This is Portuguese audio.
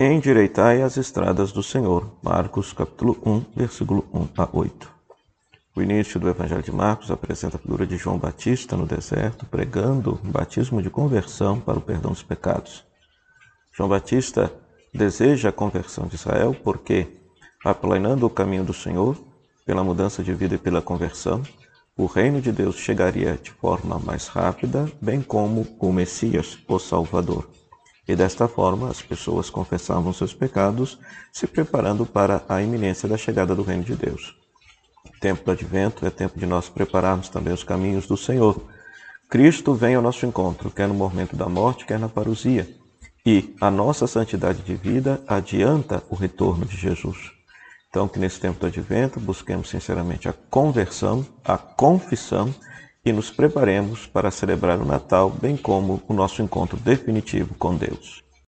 Endireitai as estradas do Senhor. Marcos capítulo 1, versículo 1 a 8. O início do Evangelho de Marcos apresenta a figura de João Batista no deserto, pregando um batismo de conversão para o perdão dos pecados. João Batista deseja a conversão de Israel porque, aplanando o caminho do Senhor, pela mudança de vida e pela conversão, o reino de Deus chegaria de forma mais rápida, bem como o Messias, o Salvador. E desta forma, as pessoas confessavam seus pecados, se preparando para a iminência da chegada do reino de Deus. Tempo do advento é tempo de nós prepararmos também os caminhos do Senhor. Cristo vem ao nosso encontro, quer no momento da morte, quer na parousia. E a nossa santidade de vida adianta o retorno de Jesus. Então, que nesse tempo do advento busquemos sinceramente a conversão, a confissão e nos preparemos para celebrar o Natal, bem como o nosso encontro definitivo com Deus.